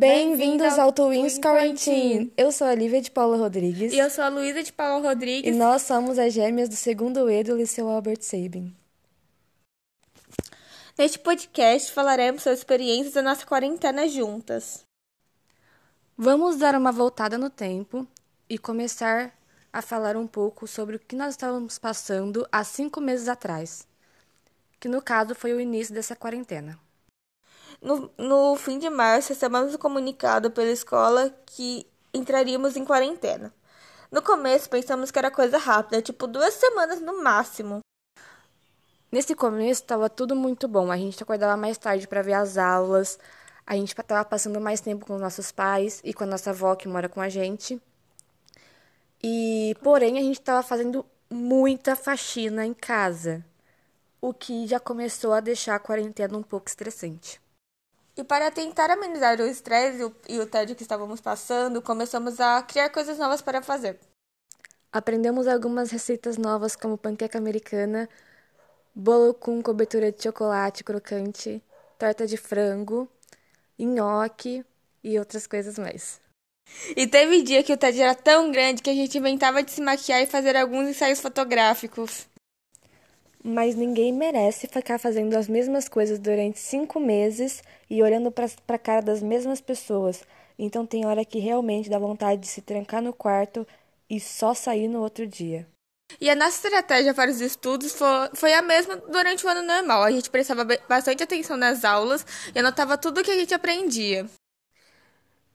Bem-vindos ao Twins Quarantine. Eu sou a Lívia de Paula Rodrigues. E eu sou a Luísa de Paula E Rodrigues. nós somos as gêmeas do segundo E do Liceu Albert Sabin. Neste podcast falaremos sobre experiências da nossa quarentena juntas. Vamos dar uma voltada no tempo e começar a falar um pouco sobre o que nós estávamos passando há cinco meses atrás, que no caso foi o início dessa quarentena. No, no fim de março, recebemos um comunicado pela escola que entraríamos em quarentena. No começo, pensamos que era coisa rápida, tipo duas semanas no máximo. Nesse começo estava tudo muito bom. A gente acordava mais tarde para ver as aulas, a gente estava passando mais tempo com os nossos pais e com a nossa avó que mora com a gente. E, porém, a gente estava fazendo muita faxina em casa, o que já começou a deixar a quarentena um pouco estressante. E para tentar amenizar o estresse e o- tédio que estávamos passando, começamos a criar coisas novas para fazer. Aprendemos algumas receitas novas, como panqueca americana, bolo com cobertura de chocolate crocante, torta de frango, nhoque e outras coisas mais. E teve dia que o tédio era tão grande que a gente inventava de se maquiar e fazer alguns ensaios fotográficos. Mas ninguém merece ficar fazendo as mesmas coisas durante cinco meses e olhando para a cara das mesmas pessoas. Então tem hora que realmente dá vontade de se trancar no quarto e só sair no outro dia. E a nossa estratégia para os estudos fo- foi a mesma durante o ano normal. A gente prestava bastante atenção nas aulas e anotava tudo que a gente aprendia.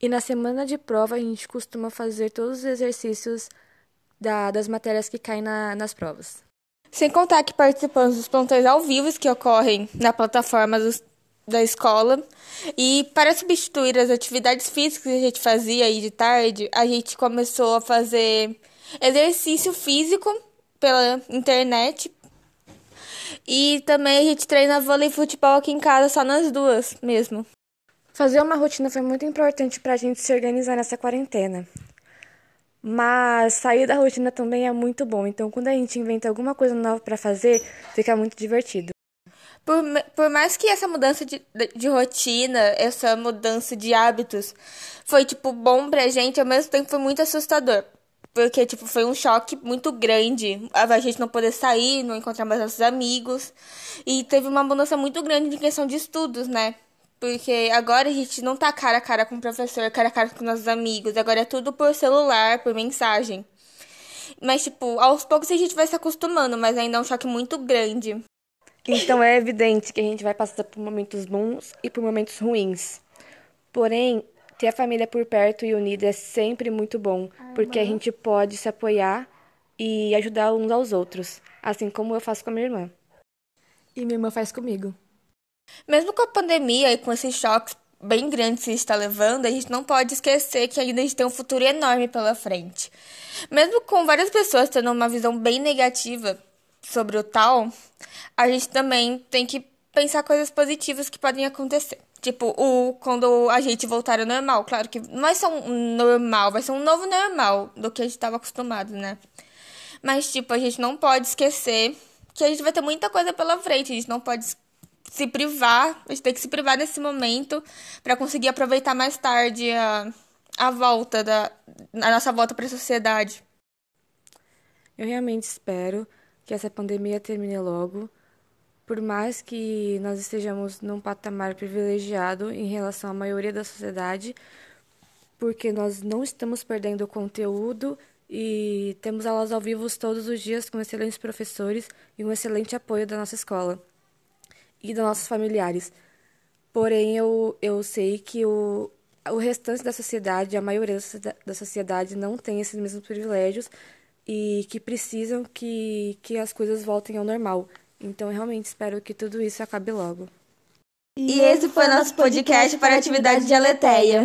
E na semana de prova a gente costuma fazer todos os exercícios da- das matérias que caem na- nas provas. Sem contar que participamos dos plantões ao vivo que ocorrem na plataforma dos- da escola. E para substituir as atividades físicas que a gente fazia aí de tarde, a gente começou a fazer exercício físico pela internet. E também a gente treina vôlei e futebol aqui em casa, só nas duas mesmo. Fazer uma rotina foi muito importante para a gente se organizar nessa quarentena. Mas sair da rotina também é muito bom. Então, quando a gente inventa alguma coisa nova para fazer, fica muito divertido. Por, por mais que essa mudança de, de, de rotina, essa mudança de hábitos foi, tipo, bom pra gente, ao mesmo tempo foi muito assustador. Porque, tipo, foi um choque muito grande. A gente não poder sair, não encontrar mais nossos amigos. E teve uma mudança muito grande em questão de estudos, né? Porque agora a gente não tá cara a cara com o professor, cara a cara com nossos amigos. Agora é tudo por celular, por mensagem. Mas, tipo, aos poucos a gente vai se acostumando, mas ainda é um choque muito grande. Então é evidente que a gente vai passar por momentos bons e por momentos ruins. Porém, ter a família por perto e unida é sempre muito bom, porque a gente pode se apoiar e ajudar uns aos outros, assim como eu faço com a minha irmã. E minha irmã faz comigo. Mesmo com a pandemia e com esses choques bem grandes gente está levando, a gente não pode esquecer que ainda a gente tem um futuro enorme pela frente. Mesmo com várias pessoas tendo uma visão bem negativa sobre o tal, a gente também tem que pensar coisas positivas que podem acontecer. Tipo, o, quando a gente voltar ao normal. Claro que não vai ser um normal, vai ser um novo normal do que a gente estava acostumado, né? Mas, tipo, a gente não pode esquecer que a gente vai ter muita coisa pela frente. A gente não pode se privar, a gente tem que se privar nesse momento para conseguir aproveitar mais tarde a, a volta da a nossa volta para a sociedade. Eu realmente espero que essa pandemia termine logo, por mais que nós estejamos num patamar privilegiado em relação à maioria da sociedade, porque nós não estamos perdendo conteúdo e temos aulas ao vivo todos os dias com excelentes professores e um excelente apoio da nossa escola e dos nossos familiares. Porém, eu, eu sei que o, o restante da sociedade, a maioria da socie- da sociedade, não tem esses mesmos privilégios e que precisam que, que as coisas voltem ao normal. Então, eu realmente espero que tudo isso acabe logo. E esse foi nosso podcast para a atividade de Aleteia.